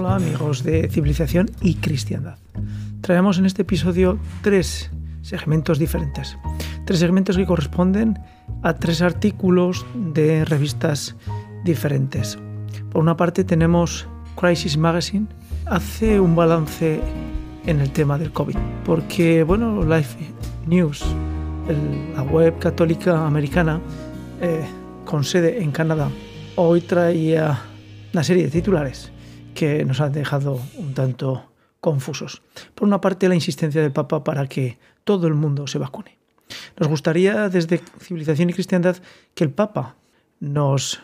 Hola amigos de Civilización y Cristiandad. Traemos en este episodio tres segmentos diferentes. Tres segmentos que corresponden a tres artículos de revistas diferentes. Por una parte tenemos Crisis Magazine, hace un balance en el tema del COVID, porque bueno, Life News, la web católica americana eh, con sede en Canadá, hoy traía una serie de titulares que nos han dejado un tanto confusos. Por una parte, la insistencia del Papa para que todo el mundo se vacune. Nos gustaría desde Civilización y Cristiandad que el Papa nos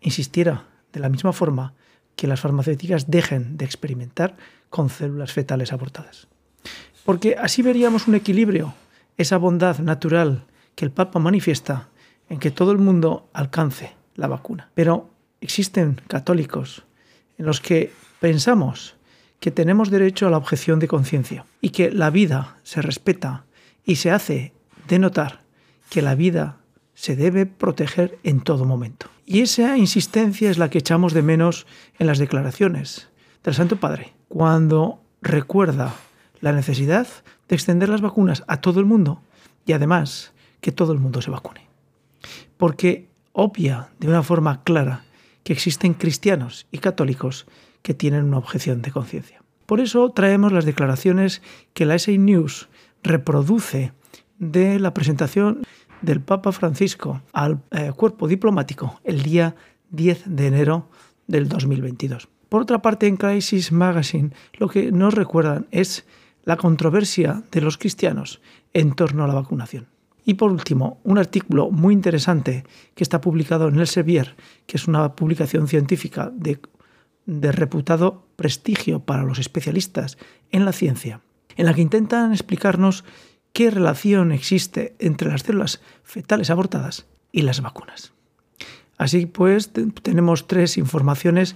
insistiera de la misma forma que las farmacéuticas dejen de experimentar con células fetales abortadas. Porque así veríamos un equilibrio, esa bondad natural que el Papa manifiesta en que todo el mundo alcance la vacuna. Pero existen católicos en los que pensamos que tenemos derecho a la objeción de conciencia y que la vida se respeta y se hace de notar que la vida se debe proteger en todo momento. Y esa insistencia es la que echamos de menos en las declaraciones del Santo Padre, cuando recuerda la necesidad de extender las vacunas a todo el mundo y además que todo el mundo se vacune. Porque obvia de una forma clara que existen cristianos y católicos que tienen una objeción de conciencia. Por eso traemos las declaraciones que la SA News reproduce de la presentación del Papa Francisco al eh, cuerpo diplomático el día 10 de enero del 2022. Por otra parte, en Crisis Magazine lo que nos recuerdan es la controversia de los cristianos en torno a la vacunación. Y por último, un artículo muy interesante que está publicado en El Sevier, que es una publicación científica de, de reputado prestigio para los especialistas en la ciencia, en la que intentan explicarnos qué relación existe entre las células fetales abortadas y las vacunas. Así pues, tenemos tres informaciones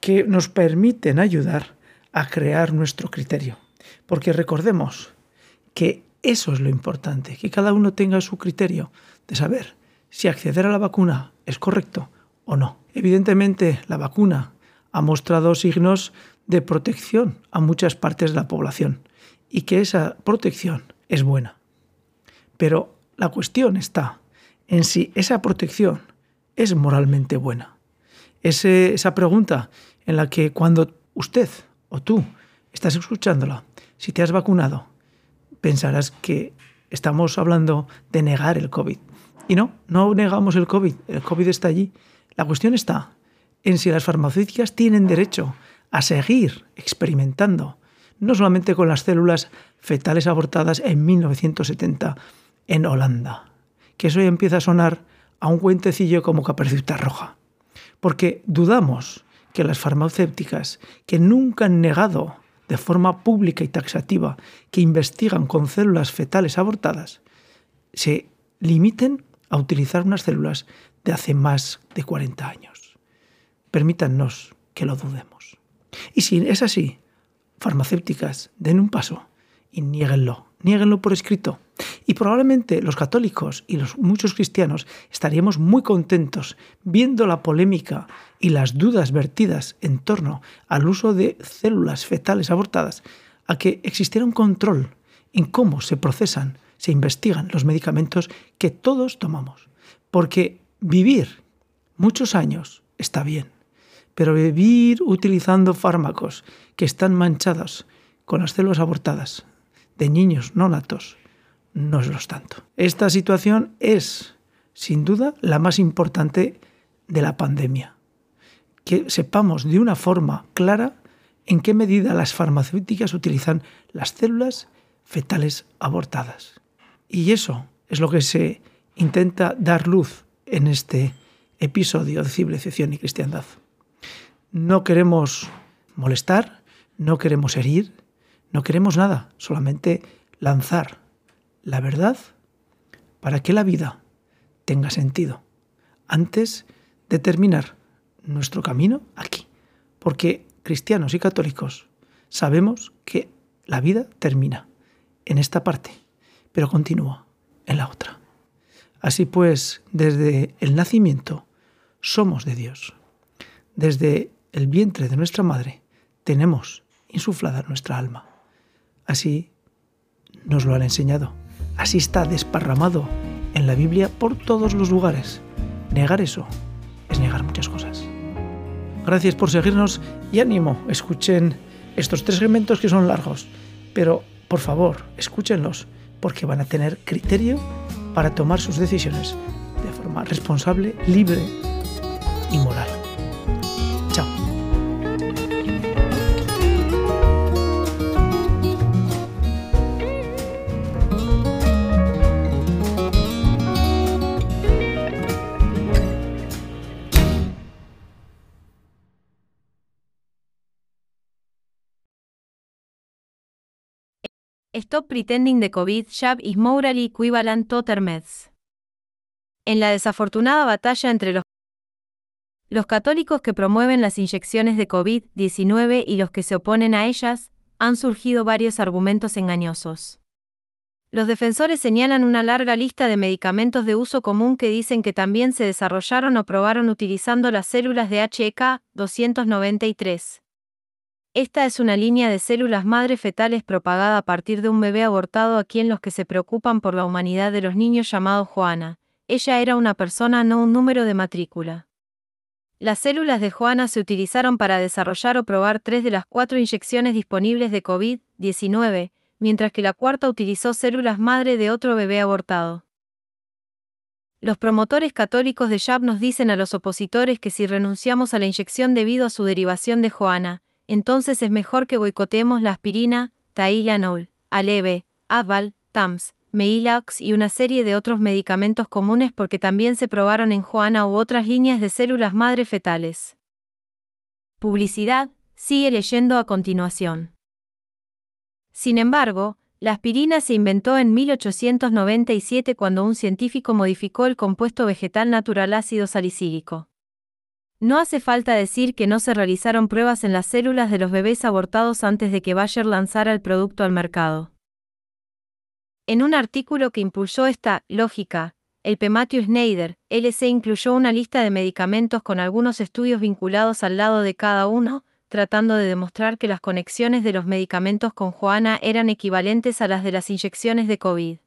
que nos permiten ayudar a crear nuestro criterio. Porque recordemos que eso es lo importante, que cada uno tenga su criterio de saber si acceder a la vacuna es correcto o no. Evidentemente, la vacuna ha mostrado signos de protección a muchas partes de la población y que esa protección es buena. Pero la cuestión está en si esa protección es moralmente buena. esa pregunta en la que cuando usted o tú estás escuchándola, si te has vacunado, pensarás que estamos hablando de negar el COVID. Y no, no negamos el COVID, el COVID está allí. La cuestión está en si las farmacéuticas tienen derecho a seguir experimentando, no solamente con las células fetales abortadas en 1970 en Holanda, que eso ya empieza a sonar a un cuentecillo como caperucita roja, porque dudamos que las farmacéuticas, que nunca han negado de forma pública y taxativa que investigan con células fetales abortadas se limiten a utilizar unas células de hace más de 40 años. Permítannos que lo dudemos. Y si es así, farmacéuticas, den un paso y niéguenlo, niéguenlo por escrito. Y probablemente los católicos y los muchos cristianos estaríamos muy contentos viendo la polémica y las dudas vertidas en torno al uso de células fetales abortadas, a que existiera un control en cómo se procesan, se investigan los medicamentos que todos tomamos. Porque vivir muchos años está bien, pero vivir utilizando fármacos que están manchados con las células abortadas de niños no natos no es lo tanto. Esta situación es, sin duda, la más importante de la pandemia. Que sepamos de una forma clara en qué medida las farmacéuticas utilizan las células fetales abortadas. Y eso es lo que se intenta dar luz en este episodio de civilización y cristiandad. No queremos molestar, no queremos herir, no queremos nada, solamente lanzar la verdad para que la vida tenga sentido antes de terminar nuestro camino aquí. Porque cristianos y católicos sabemos que la vida termina en esta parte, pero continúa en la otra. Así pues, desde el nacimiento somos de Dios. Desde el vientre de nuestra madre tenemos insuflada nuestra alma. Así nos lo han enseñado. Así está desparramado en la Biblia por todos los lugares. Negar eso es negar muchas cosas. Gracias por seguirnos y ánimo, escuchen estos tres elementos que son largos, pero por favor, escúchenlos, porque van a tener criterio para tomar sus decisiones de forma responsable, libre y moral. Stop pretending the COVID jab is morally equivalent to. En la desafortunada batalla entre los, los católicos que promueven las inyecciones de COVID-19 y los que se oponen a ellas, han surgido varios argumentos engañosos. Los defensores señalan una larga lista de medicamentos de uso común que dicen que también se desarrollaron o probaron utilizando las células de HEK 293. Esta es una línea de células madre fetales propagada a partir de un bebé abortado a quien los que se preocupan por la humanidad de los niños llamado Joana. Ella era una persona, no un número de matrícula. Las células de Joana se utilizaron para desarrollar o probar tres de las cuatro inyecciones disponibles de COVID-19, mientras que la cuarta utilizó células madre de otro bebé abortado. Los promotores católicos de Jab nos dicen a los opositores que si renunciamos a la inyección debido a su derivación de Joana, entonces es mejor que boicotemos la aspirina, Tylenol, Aleve, Adval, Tams, Meilax y una serie de otros medicamentos comunes porque también se probaron en Juana u otras líneas de células madre fetales. Publicidad, sigue leyendo a continuación. Sin embargo, la aspirina se inventó en 1897 cuando un científico modificó el compuesto vegetal natural ácido salicílico. No hace falta decir que no se realizaron pruebas en las células de los bebés abortados antes de que Bayer lanzara el producto al mercado. En un artículo que impulsó esta lógica, el P. Matthew Schneider, LC incluyó una lista de medicamentos con algunos estudios vinculados al lado de cada uno, tratando de demostrar que las conexiones de los medicamentos con Joana eran equivalentes a las de las inyecciones de COVID.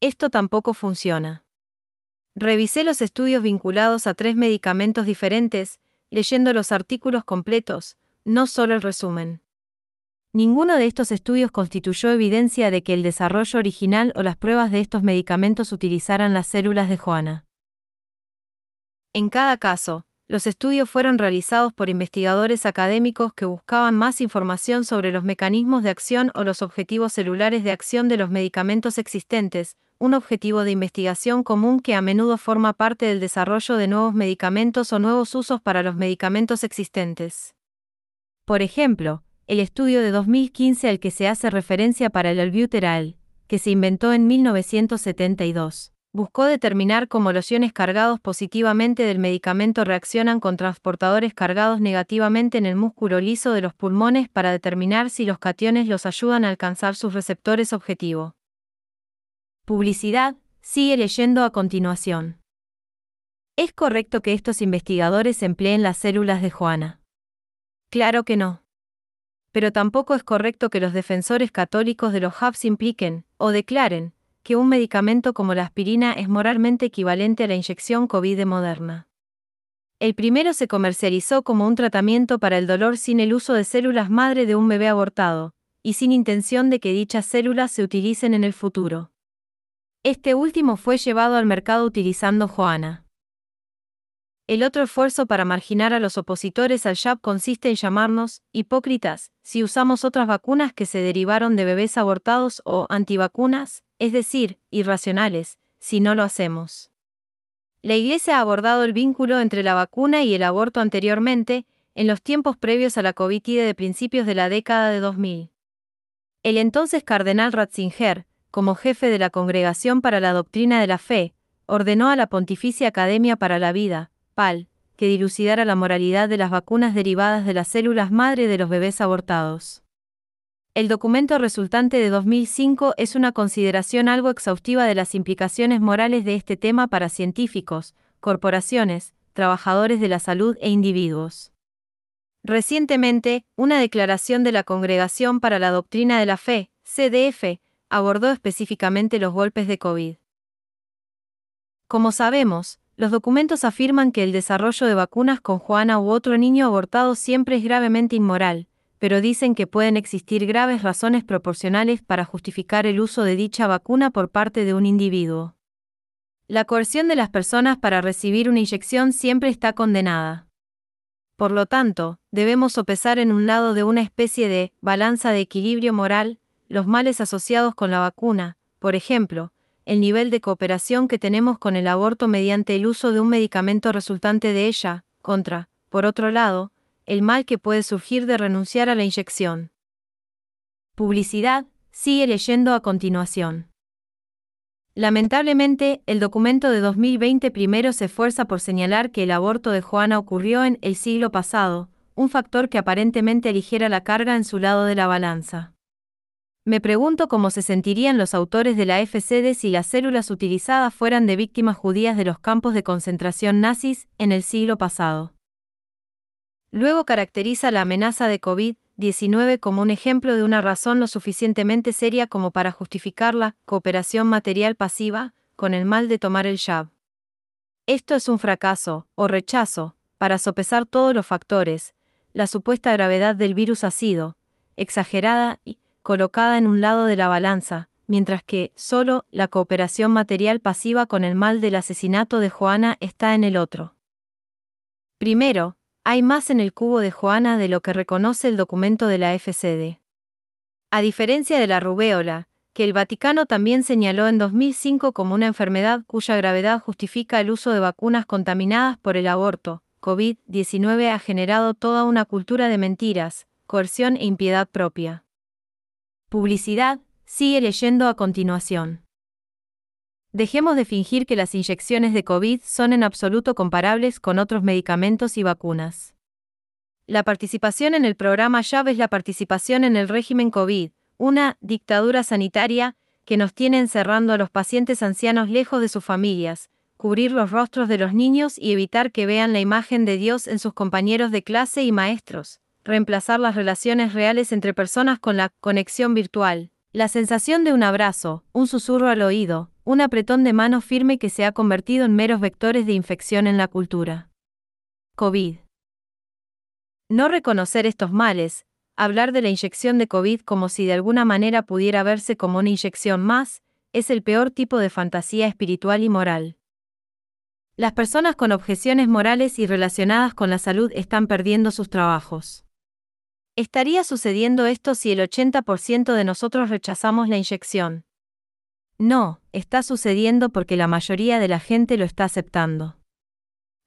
Esto tampoco funciona. Revisé los estudios vinculados a tres medicamentos diferentes, leyendo los artículos completos, no solo el resumen. Ninguno de estos estudios constituyó evidencia de que el desarrollo original o las pruebas de estos medicamentos utilizaran las células de Joana. En cada caso, los estudios fueron realizados por investigadores académicos que buscaban más información sobre los mecanismos de acción o los objetivos celulares de acción de los medicamentos existentes, un objetivo de investigación común que a menudo forma parte del desarrollo de nuevos medicamentos o nuevos usos para los medicamentos existentes. Por ejemplo, el estudio de 2015 al que se hace referencia para el albuterol, que se inventó en 1972, buscó determinar cómo los iones cargados positivamente del medicamento reaccionan con transportadores cargados negativamente en el músculo liso de los pulmones para determinar si los cationes los ayudan a alcanzar sus receptores objetivo. Publicidad, sigue leyendo a continuación. ¿Es correcto que estos investigadores empleen las células de Juana? Claro que no. Pero tampoco es correcto que los defensores católicos de los hubs impliquen, o declaren, que un medicamento como la aspirina es moralmente equivalente a la inyección COVID de Moderna. El primero se comercializó como un tratamiento para el dolor sin el uso de células madre de un bebé abortado, y sin intención de que dichas células se utilicen en el futuro. Este último fue llevado al mercado utilizando Joana. El otro esfuerzo para marginar a los opositores al jab consiste en llamarnos hipócritas si usamos otras vacunas que se derivaron de bebés abortados o antivacunas, es decir, irracionales, si no lo hacemos. La Iglesia ha abordado el vínculo entre la vacuna y el aborto anteriormente, en los tiempos previos a la COVID de principios de la década de 2000. El entonces cardenal Ratzinger, como jefe de la Congregación para la Doctrina de la Fe, ordenó a la Pontificia Academia para la Vida, PAL, que dilucidara la moralidad de las vacunas derivadas de las células madre de los bebés abortados. El documento resultante de 2005 es una consideración algo exhaustiva de las implicaciones morales de este tema para científicos, corporaciones, trabajadores de la salud e individuos. Recientemente, una declaración de la Congregación para la Doctrina de la Fe, CDF, abordó específicamente los golpes de COVID. Como sabemos, los documentos afirman que el desarrollo de vacunas con Juana u otro niño abortado siempre es gravemente inmoral, pero dicen que pueden existir graves razones proporcionales para justificar el uso de dicha vacuna por parte de un individuo. La coerción de las personas para recibir una inyección siempre está condenada. Por lo tanto, debemos sopesar en un lado de una especie de balanza de equilibrio moral los males asociados con la vacuna, por ejemplo, el nivel de cooperación que tenemos con el aborto mediante el uso de un medicamento resultante de ella, contra, por otro lado, el mal que puede surgir de renunciar a la inyección. Publicidad, sigue leyendo a continuación. Lamentablemente, el documento de 2020 primero se esfuerza por señalar que el aborto de Juana ocurrió en el siglo pasado, un factor que aparentemente aligera la carga en su lado de la balanza. Me pregunto cómo se sentirían los autores de la FCD si las células utilizadas fueran de víctimas judías de los campos de concentración nazis en el siglo pasado. Luego caracteriza la amenaza de COVID-19 como un ejemplo de una razón lo suficientemente seria como para justificar la cooperación material pasiva con el mal de tomar el jab. Esto es un fracaso, o rechazo, para sopesar todos los factores, la supuesta gravedad del virus ha sido, exagerada y, colocada en un lado de la balanza, mientras que, solo, la cooperación material pasiva con el mal del asesinato de Joana está en el otro. Primero, hay más en el cubo de Joana de lo que reconoce el documento de la FCD. A diferencia de la rubéola, que el Vaticano también señaló en 2005 como una enfermedad cuya gravedad justifica el uso de vacunas contaminadas por el aborto, COVID-19 ha generado toda una cultura de mentiras, coerción e impiedad propia. Publicidad, sigue leyendo a continuación. Dejemos de fingir que las inyecciones de COVID son en absoluto comparables con otros medicamentos y vacunas. La participación en el programa llave es la participación en el régimen COVID, una dictadura sanitaria que nos tiene encerrando a los pacientes ancianos lejos de sus familias, cubrir los rostros de los niños y evitar que vean la imagen de Dios en sus compañeros de clase y maestros, reemplazar las relaciones reales entre personas con la conexión virtual, la sensación de un abrazo, un susurro al oído, un apretón de mano firme que se ha convertido en meros vectores de infección en la cultura. COVID. No reconocer estos males, hablar de la inyección de COVID como si de alguna manera pudiera verse como una inyección más, es el peor tipo de fantasía espiritual y moral. Las personas con objeciones morales y relacionadas con la salud están perdiendo sus trabajos. ¿Estaría sucediendo esto si el 80% de nosotros rechazamos la inyección? No, está sucediendo porque la mayoría de la gente lo está aceptando.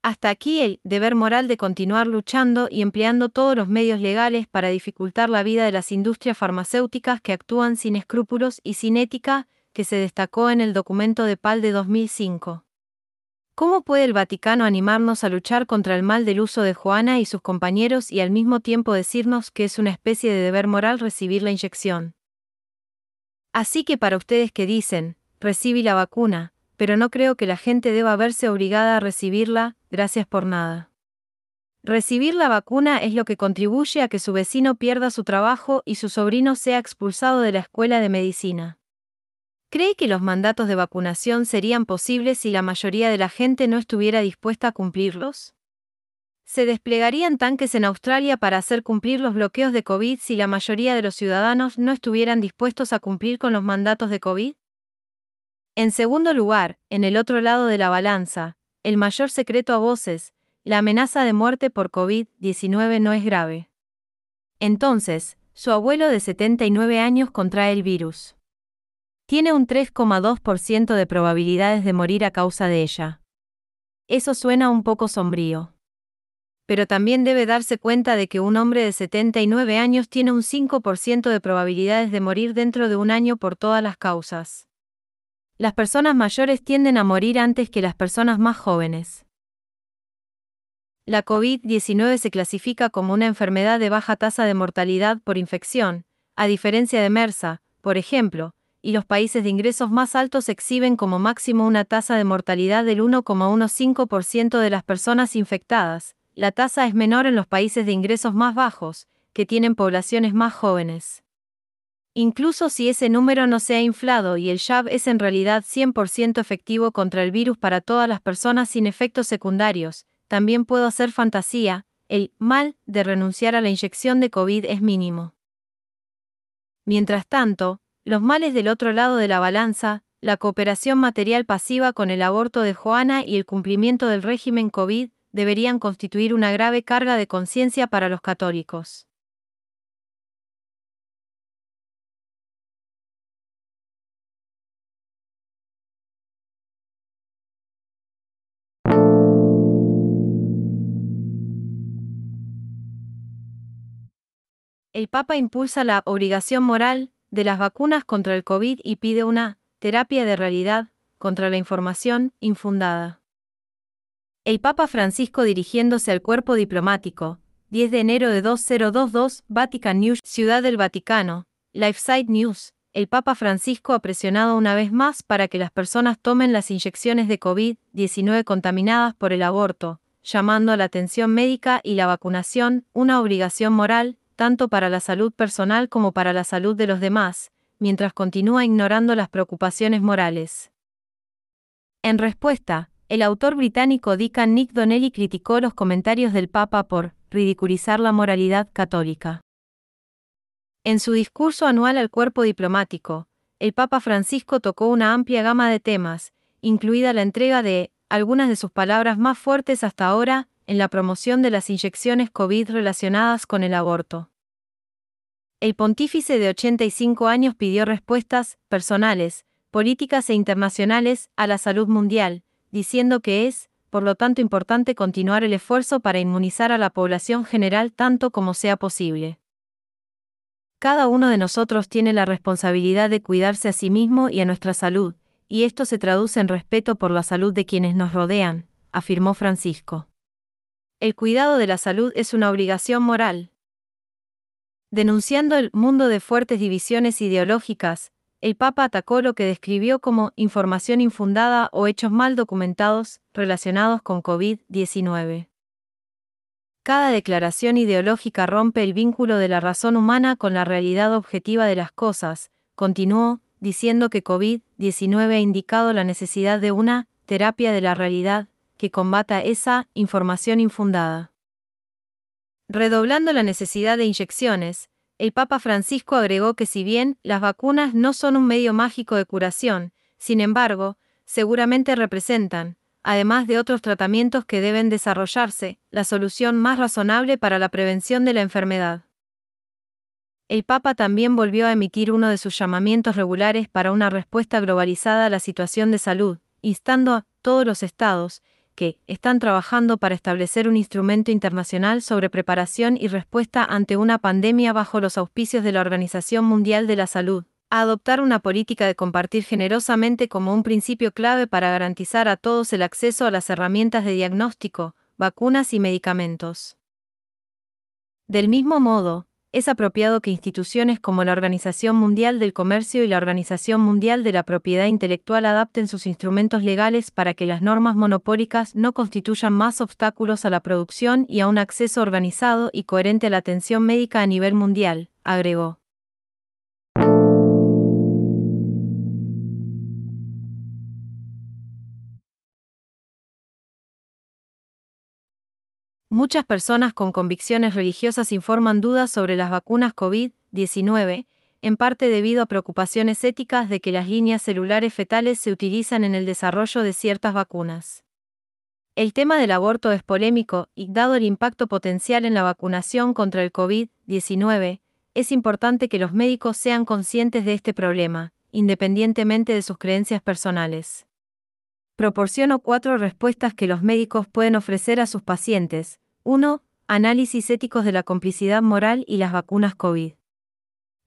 Hasta aquí el deber moral de continuar luchando y empleando todos los medios legales para dificultar la vida de las industrias farmacéuticas que actúan sin escrúpulos y sin ética, que se destacó en el documento de PAL de 2005. ¿Cómo puede el Vaticano animarnos a luchar contra el mal del uso de Juana y sus compañeros y al mismo tiempo decirnos que es una especie de deber moral recibir la inyección? Así que para ustedes que dicen, recibí la vacuna, pero no creo que la gente deba verse obligada a recibirla, gracias por nada. Recibir la vacuna es lo que contribuye a que su vecino pierda su trabajo y su sobrino sea expulsado de la escuela de medicina. ¿Cree que los mandatos de vacunación serían posibles si la mayoría de la gente no estuviera dispuesta a cumplirlos? ¿Se desplegarían tanques en Australia para hacer cumplir los bloqueos de COVID si la mayoría de los ciudadanos no estuvieran dispuestos a cumplir con los mandatos de COVID? En segundo lugar, en el otro lado de la balanza, el mayor secreto a voces, la amenaza de muerte por COVID-19 no es grave. Entonces, su abuelo de 79 años contrae el virus tiene un 3,2% de probabilidades de morir a causa de ella. Eso suena un poco sombrío. Pero también debe darse cuenta de que un hombre de 79 años tiene un 5% de probabilidades de morir dentro de un año por todas las causas. Las personas mayores tienden a morir antes que las personas más jóvenes. La COVID-19 se clasifica como una enfermedad de baja tasa de mortalidad por infección, a diferencia de MERSA, por ejemplo, y los países de ingresos más altos exhiben como máximo una tasa de mortalidad del 1,15% de las personas infectadas, la tasa es menor en los países de ingresos más bajos, que tienen poblaciones más jóvenes. Incluso si ese número no se ha inflado y el jab es en realidad 100% efectivo contra el virus para todas las personas sin efectos secundarios, también puedo hacer fantasía, el mal de renunciar a la inyección de COVID es mínimo. Mientras tanto, los males del otro lado de la balanza, la cooperación material pasiva con el aborto de Joana y el cumplimiento del régimen COVID, deberían constituir una grave carga de conciencia para los católicos. el Papa impulsa la obligación moral de las vacunas contra el COVID y pide una terapia de realidad contra la información infundada. El Papa Francisco dirigiéndose al cuerpo diplomático, 10 de enero de 2022, Vatican News, Ciudad del Vaticano, LifeSite News, el Papa Francisco ha presionado una vez más para que las personas tomen las inyecciones de COVID-19 contaminadas por el aborto, llamando a la atención médica y la vacunación una obligación moral, tanto para la salud personal como para la salud de los demás, mientras continúa ignorando las preocupaciones morales. En respuesta, el autor británico Deacon Nick Donnelly criticó los comentarios del Papa por ridiculizar la moralidad católica. En su discurso anual al cuerpo diplomático, el Papa Francisco tocó una amplia gama de temas, incluida la entrega de algunas de sus palabras más fuertes hasta ahora en la promoción de las inyecciones COVID relacionadas con el aborto. El pontífice de 85 años pidió respuestas personales, políticas e internacionales a la salud mundial, diciendo que es, por lo tanto, importante continuar el esfuerzo para inmunizar a la población general tanto como sea posible. Cada uno de nosotros tiene la responsabilidad de cuidarse a sí mismo y a nuestra salud, y esto se traduce en respeto por la salud de quienes nos rodean, afirmó Francisco. El cuidado de la salud es una obligación moral. Denunciando el mundo de fuertes divisiones ideológicas, el Papa atacó lo que describió como información infundada o hechos mal documentados relacionados con COVID-19. Cada declaración ideológica rompe el vínculo de la razón humana con la realidad objetiva de las cosas, continuó, diciendo que COVID-19 ha indicado la necesidad de una terapia de la realidad, que combata esa información infundada. Redoblando la necesidad de inyecciones, el Papa Francisco agregó que si bien las vacunas no son un medio mágico de curación, sin embargo, seguramente representan, además de otros tratamientos que deben desarrollarse, la solución más razonable para la prevención de la enfermedad. El Papa también volvió a emitir uno de sus llamamientos regulares para una respuesta globalizada a la situación de salud, instando a todos los estados, que están trabajando para establecer un instrumento internacional sobre preparación y respuesta ante una pandemia bajo los auspicios de la Organización Mundial de la Salud, a adoptar una política de compartir generosamente como un principio clave para garantizar a todos el acceso a las herramientas de diagnóstico, vacunas y medicamentos. Del mismo modo, es apropiado que instituciones como la Organización Mundial del Comercio y la Organización Mundial de la Propiedad Intelectual adapten sus instrumentos legales para que las normas monopólicas no constituyan más obstáculos a la producción y a un acceso organizado y coherente a la atención médica a nivel mundial, agregó. Muchas personas con convicciones religiosas informan dudas sobre las vacunas COVID-19, en parte debido a preocupaciones éticas de que las líneas celulares fetales se utilizan en el desarrollo de ciertas vacunas. El tema del aborto es polémico y, dado el impacto potencial en la vacunación contra el COVID-19, es importante que los médicos sean conscientes de este problema, independientemente de sus creencias personales. Proporciono cuatro respuestas que los médicos pueden ofrecer a sus pacientes. 1. Análisis éticos de la complicidad moral y las vacunas COVID.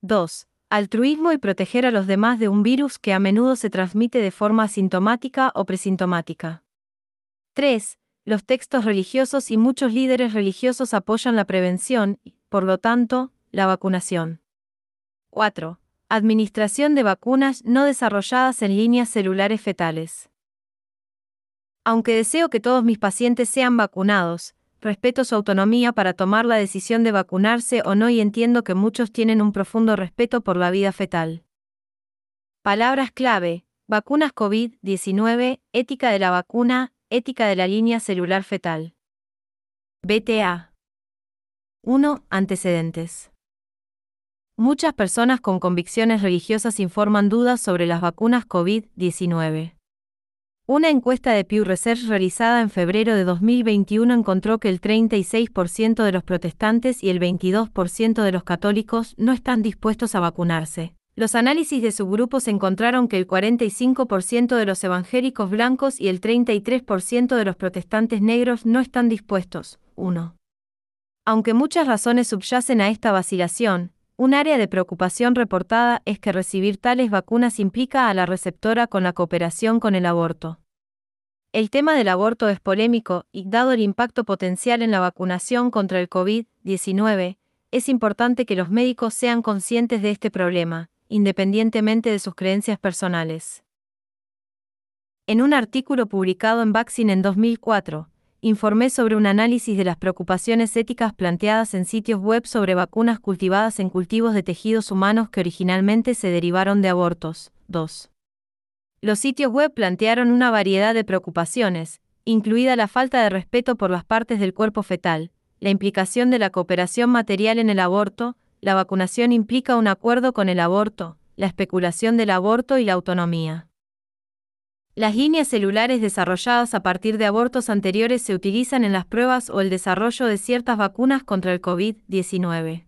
2. Altruismo y proteger a los demás de un virus que a menudo se transmite de forma asintomática o presintomática. 3. Los textos religiosos y muchos líderes religiosos apoyan la prevención y, por lo tanto, la vacunación. 4. Administración de vacunas no desarrolladas en líneas celulares fetales. Aunque deseo que todos mis pacientes sean vacunados, respeto su autonomía para tomar la decisión de vacunarse o no y entiendo que muchos tienen un profundo respeto por la vida fetal. Palabras clave, vacunas COVID-19, ética de la vacuna, ética de la línea celular fetal. BTA. 1. Antecedentes. Muchas personas con convicciones religiosas informan dudas sobre las vacunas COVID-19. Una encuesta de Pew Research realizada en febrero de 2021 encontró que el 36% de los protestantes y el 22% de los católicos no están dispuestos a vacunarse. Los análisis de subgrupos encontraron que el 45% de los evangélicos blancos y el 33% de los protestantes negros no están dispuestos. 1. Aunque muchas razones subyacen a esta vacilación, un área de preocupación reportada es que recibir tales vacunas implica a la receptora con la cooperación con el aborto. El tema del aborto es polémico y, dado el impacto potencial en la vacunación contra el COVID-19, es importante que los médicos sean conscientes de este problema, independientemente de sus creencias personales. En un artículo publicado en Vaccine en 2004, informé sobre un análisis de las preocupaciones éticas planteadas en sitios web sobre vacunas cultivadas en cultivos de tejidos humanos que originalmente se derivaron de abortos. 2. Los sitios web plantearon una variedad de preocupaciones, incluida la falta de respeto por las partes del cuerpo fetal, la implicación de la cooperación material en el aborto, la vacunación implica un acuerdo con el aborto, la especulación del aborto y la autonomía. Las líneas celulares desarrolladas a partir de abortos anteriores se utilizan en las pruebas o el desarrollo de ciertas vacunas contra el COVID-19.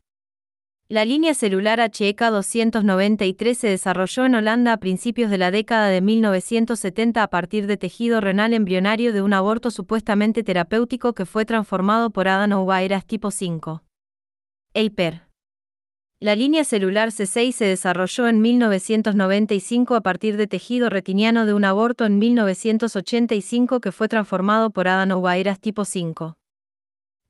La línea celular HEK 293 se desarrolló en Holanda a principios de la década de 1970 a partir de tejido renal embrionario de un aborto supuestamente terapéutico que fue transformado por adenovirus tipo 5. El PER. La línea celular C6 se desarrolló en 1995 a partir de tejido retiniano de un aborto en 1985 que fue transformado por adenovirus tipo 5.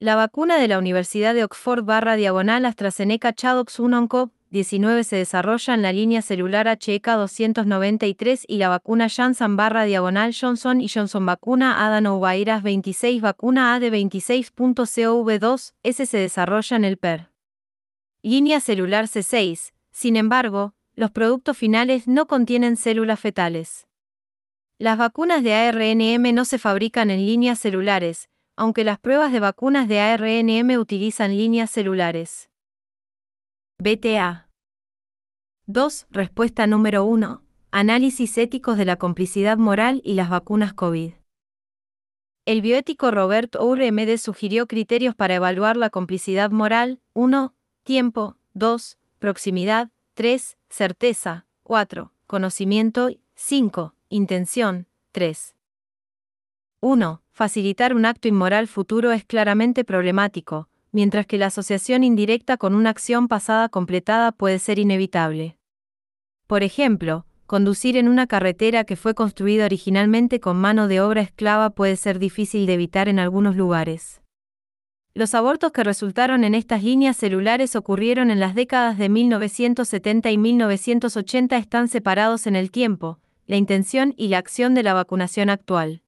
La vacuna de la Universidad de Oxford barra diagonal AstraZeneca Chadox 1 cov 19 se desarrolla en la línea celular HEK 293 y la vacuna Janssen barra diagonal Johnson y Johnson vacuna adenovirus 26 vacuna AD26.COV2 S se desarrolla en el PER línea celular C6, sin embargo, los productos finales no contienen células fetales. Las vacunas de ARNM no se fabrican en líneas celulares, aunque las pruebas de vacunas de ARNM utilizan líneas celulares. BTA 2. Respuesta número 1. Análisis éticos de la complicidad moral y las vacunas COVID. El bioético Robert Ouremede sugirió criterios para evaluar la complicidad moral. 1 tiempo, 2. Proximidad, 3. Certeza, 4. Conocimiento, 5. Intención, 3. 1. Facilitar un acto inmoral futuro es claramente problemático, mientras que la asociación indirecta con una acción pasada completada puede ser inevitable. Por ejemplo, conducir en una carretera que fue construida originalmente con mano de obra esclava puede ser difícil de evitar en algunos lugares. Los abortos que resultaron en estas líneas celulares ocurrieron en las décadas de 1970 y 1980 están separados en el tiempo, la intención y la acción de la vacunación actual.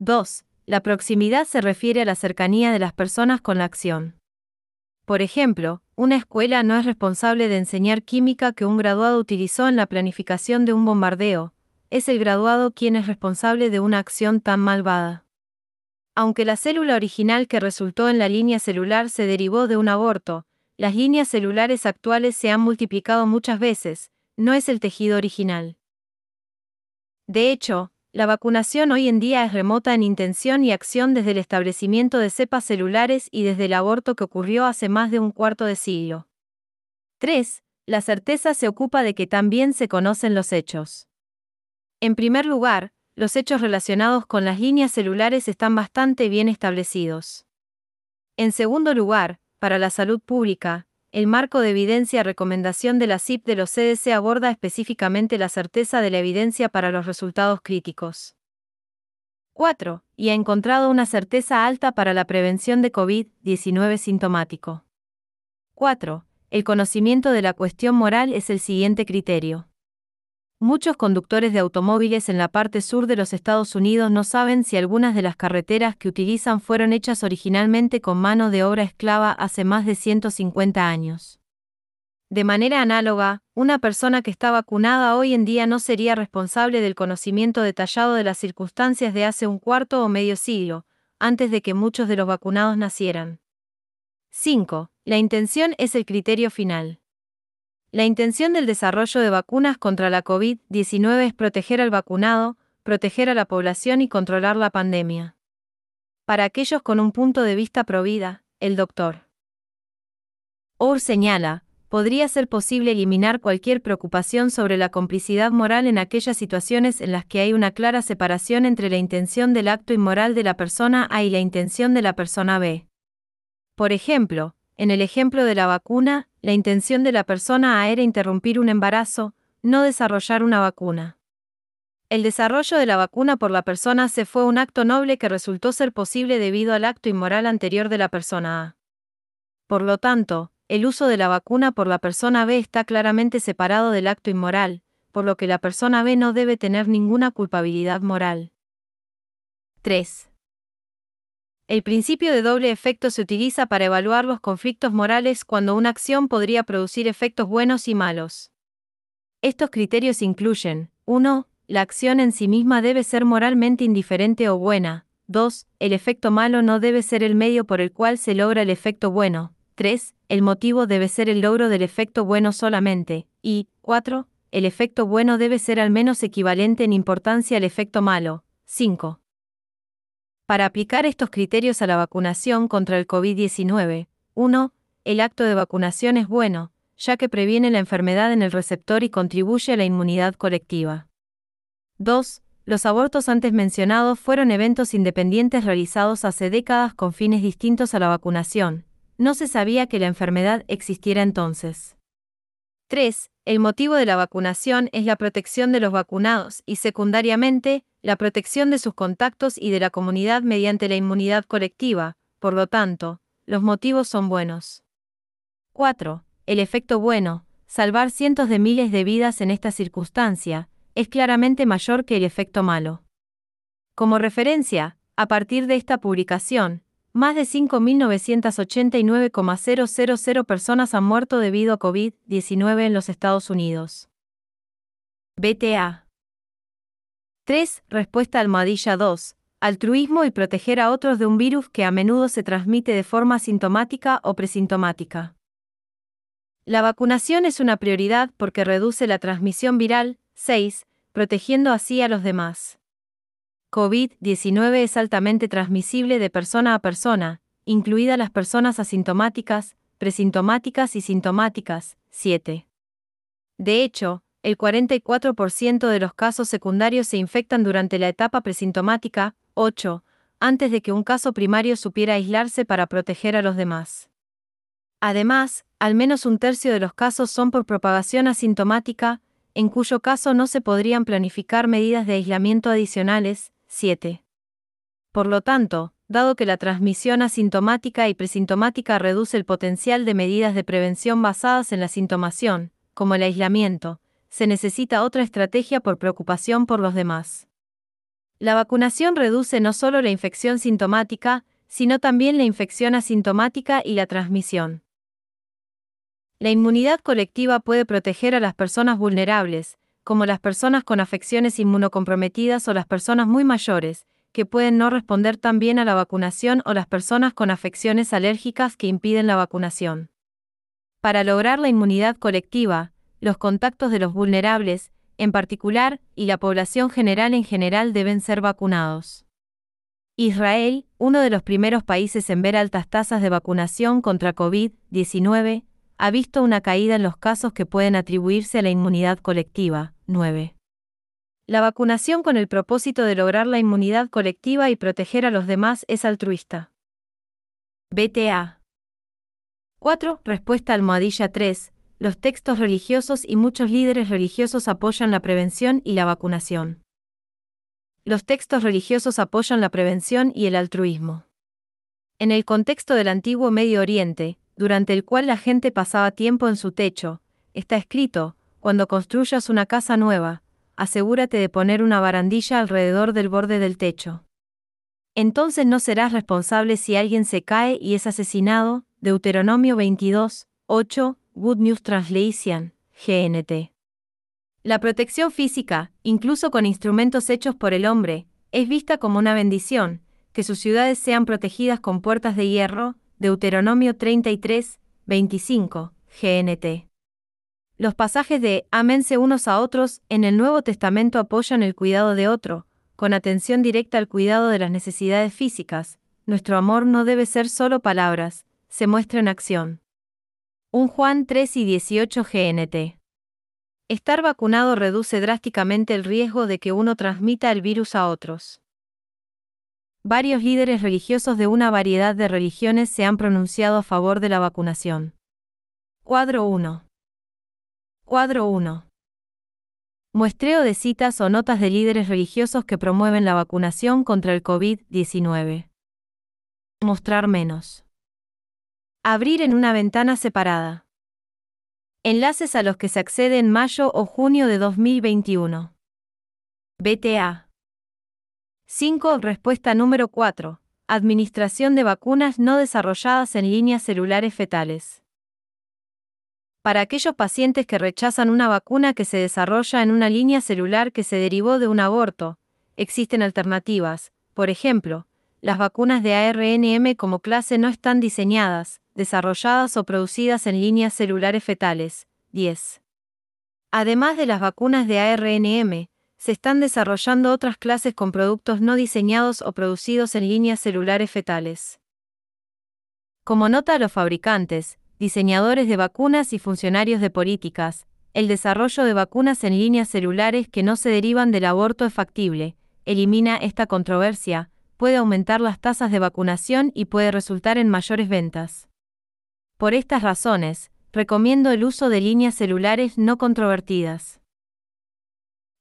2. La proximidad se refiere a la cercanía de las personas con la acción. Por ejemplo, una escuela no es responsable de enseñar química que un graduado utilizó en la planificación de un bombardeo, es el graduado quien es responsable de una acción tan malvada. Aunque la célula original que resultó en la línea celular se derivó de un aborto, las líneas celulares actuales se han multiplicado muchas veces, no es el tejido original. De hecho, la vacunación hoy en día es remota en intención y acción desde el establecimiento de cepas celulares y desde el aborto que ocurrió hace más de un cuarto de siglo. 3. La certeza se ocupa de que también se conocen los hechos. En primer lugar, los hechos relacionados con las líneas celulares están bastante bien establecidos. En segundo lugar, para la salud pública, el marco de evidencia recomendación de la CIP de los CDC aborda específicamente la certeza de la evidencia para los resultados críticos. 4. Y ha encontrado una certeza alta para la prevención de COVID-19 sintomático. 4. El conocimiento de la cuestión moral es el siguiente criterio. Muchos conductores de automóviles en la parte sur de los Estados Unidos no saben si algunas de las carreteras que utilizan fueron hechas originalmente con mano de obra esclava hace más de 150 años. De manera análoga, una persona que está vacunada hoy en día no sería responsable del conocimiento detallado de las circunstancias de hace un cuarto o medio siglo, antes de que muchos de los vacunados nacieran. 5. La intención es el criterio final. La intención del desarrollo de vacunas contra la COVID-19 es proteger al vacunado, proteger a la población y controlar la pandemia. Para aquellos con un punto de vista provida, el doctor Orr señala, podría ser posible eliminar cualquier preocupación sobre la complicidad moral en aquellas situaciones en las que hay una clara separación entre la intención del acto inmoral de la persona A y la intención de la persona B. Por ejemplo, en el ejemplo de la vacuna, la intención de la persona A era interrumpir un embarazo, no desarrollar una vacuna. El desarrollo de la vacuna por la persona C fue un acto noble que resultó ser posible debido al acto inmoral anterior de la persona A. Por lo tanto, el uso de la vacuna por la persona B está claramente separado del acto inmoral, por lo que la persona B no debe tener ninguna culpabilidad moral. 3. El principio de doble efecto se utiliza para evaluar los conflictos morales cuando una acción podría producir efectos buenos y malos. Estos criterios incluyen 1. La acción en sí misma debe ser moralmente indiferente o buena. 2. El efecto malo no debe ser el medio por el cual se logra el efecto bueno. 3. El motivo debe ser el logro del efecto bueno solamente. Y 4. El efecto bueno debe ser al menos equivalente en importancia al efecto malo. 5. Para aplicar estos criterios a la vacunación contra el COVID-19, 1. El acto de vacunación es bueno, ya que previene la enfermedad en el receptor y contribuye a la inmunidad colectiva. 2. Los abortos antes mencionados fueron eventos independientes realizados hace décadas con fines distintos a la vacunación. No se sabía que la enfermedad existiera entonces. 3. El motivo de la vacunación es la protección de los vacunados y, secundariamente, la protección de sus contactos y de la comunidad mediante la inmunidad colectiva, por lo tanto, los motivos son buenos. 4. El efecto bueno, salvar cientos de miles de vidas en esta circunstancia, es claramente mayor que el efecto malo. Como referencia, a partir de esta publicación, más de 5.989,000 personas han muerto debido a COVID-19 en los Estados Unidos. BTA 3. Respuesta almohadilla 2. Altruismo y proteger a otros de un virus que a menudo se transmite de forma sintomática o presintomática. La vacunación es una prioridad porque reduce la transmisión viral. 6. Protegiendo así a los demás. COVID-19 es altamente transmisible de persona a persona, incluidas las personas asintomáticas, presintomáticas y sintomáticas. 7. De hecho, el 44% de los casos secundarios se infectan durante la etapa presintomática, 8, antes de que un caso primario supiera aislarse para proteger a los demás. Además, al menos un tercio de los casos son por propagación asintomática, en cuyo caso no se podrían planificar medidas de aislamiento adicionales. 7. Por lo tanto, dado que la transmisión asintomática y presintomática reduce el potencial de medidas de prevención basadas en la sintomación, como el aislamiento, se necesita otra estrategia por preocupación por los demás. La vacunación reduce no solo la infección sintomática, sino también la infección asintomática y la transmisión. La inmunidad colectiva puede proteger a las personas vulnerables, como las personas con afecciones inmunocomprometidas o las personas muy mayores, que pueden no responder tan bien a la vacunación o las personas con afecciones alérgicas que impiden la vacunación. Para lograr la inmunidad colectiva, los contactos de los vulnerables, en particular, y la población general en general deben ser vacunados. Israel, uno de los primeros países en ver altas tasas de vacunación contra COVID-19, ha visto una caída en los casos que pueden atribuirse a la inmunidad colectiva. 9. La vacunación con el propósito de lograr la inmunidad colectiva y proteger a los demás es altruista. BTA 4. Respuesta almohadilla 3 los textos religiosos y muchos líderes religiosos apoyan la prevención y la vacunación. Los textos religiosos apoyan la prevención y el altruismo. En el contexto del antiguo Medio Oriente, durante el cual la gente pasaba tiempo en su techo, está escrito, cuando construyas una casa nueva, asegúrate de poner una barandilla alrededor del borde del techo. Entonces no serás responsable si alguien se cae y es asesinado. Deuteronomio 22, 8, Good News Translation, GNT. La protección física, incluso con instrumentos hechos por el hombre, es vista como una bendición, que sus ciudades sean protegidas con puertas de hierro. Deuteronomio 33, 25, GNT. Los pasajes de Amense unos a otros en el Nuevo Testamento apoyan el cuidado de otro, con atención directa al cuidado de las necesidades físicas. Nuestro amor no debe ser solo palabras, se muestra en acción. 1 Juan 3 y 18 GNT. Estar vacunado reduce drásticamente el riesgo de que uno transmita el virus a otros. Varios líderes religiosos de una variedad de religiones se han pronunciado a favor de la vacunación. Cuadro 1. Cuadro 1. Muestreo de citas o notas de líderes religiosos que promueven la vacunación contra el COVID-19. Mostrar menos. Abrir en una ventana separada. Enlaces a los que se accede en mayo o junio de 2021. BTA. 5. Respuesta número 4. Administración de vacunas no desarrolladas en líneas celulares fetales para aquellos pacientes que rechazan una vacuna que se desarrolla en una línea celular que se derivó de un aborto, existen alternativas, por ejemplo, las vacunas de ARNM como clase no están diseñadas, desarrolladas o producidas en líneas celulares fetales. 10. Además de las vacunas de ARNM, se están desarrollando otras clases con productos no diseñados o producidos en líneas celulares fetales. Como nota a los fabricantes, diseñadores de vacunas y funcionarios de políticas, el desarrollo de vacunas en líneas celulares que no se derivan del aborto es factible, elimina esta controversia, puede aumentar las tasas de vacunación y puede resultar en mayores ventas. Por estas razones, recomiendo el uso de líneas celulares no controvertidas.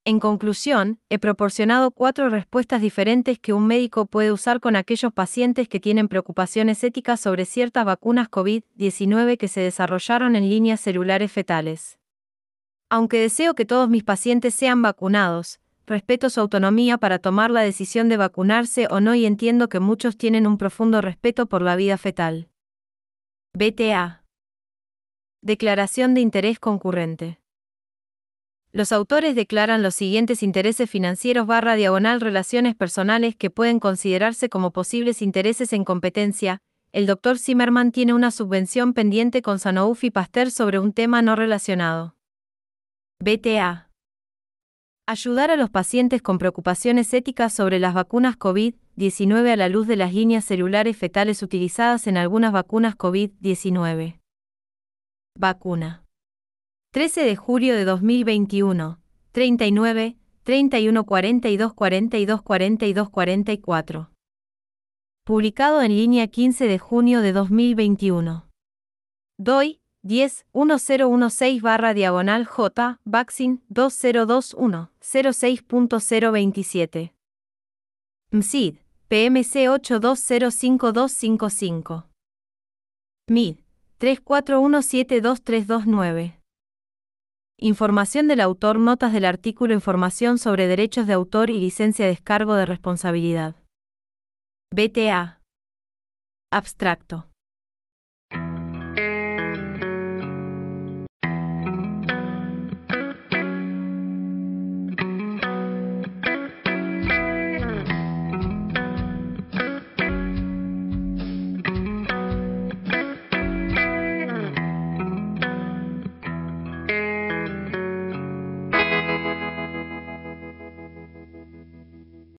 En conclusión, he proporcionado cuatro respuestas diferentes que un médico puede usar con aquellos pacientes que tienen preocupaciones éticas sobre ciertas vacunas COVID-19 que se desarrollaron en líneas celulares fetales. Aunque deseo que todos mis pacientes sean vacunados, respeto su autonomía para tomar la decisión de vacunarse o no y entiendo que muchos tienen un profundo respeto por la vida fetal. BTA. Declaración de interés concurrente. Los autores declaran los siguientes intereses financieros barra diagonal relaciones personales que pueden considerarse como posibles intereses en competencia. El Dr. Zimmerman tiene una subvención pendiente con Sanofi Pasteur sobre un tema no relacionado. BTA. Ayudar a los pacientes con preocupaciones éticas sobre las vacunas COVID-19 a la luz de las líneas celulares fetales utilizadas en algunas vacunas COVID-19. Vacuna. 13 de julio de 2021, 39, 31 42 42 42 44. Publicado en línea 15 de junio de 2021. DOI 10 1016 barra diagonal J Vaccine 2021 06.027. MSID PMC 82052555. MID 34172329. Información del autor Notas del artículo Información sobre derechos de autor y licencia de descargo de responsabilidad. BTA. Abstracto.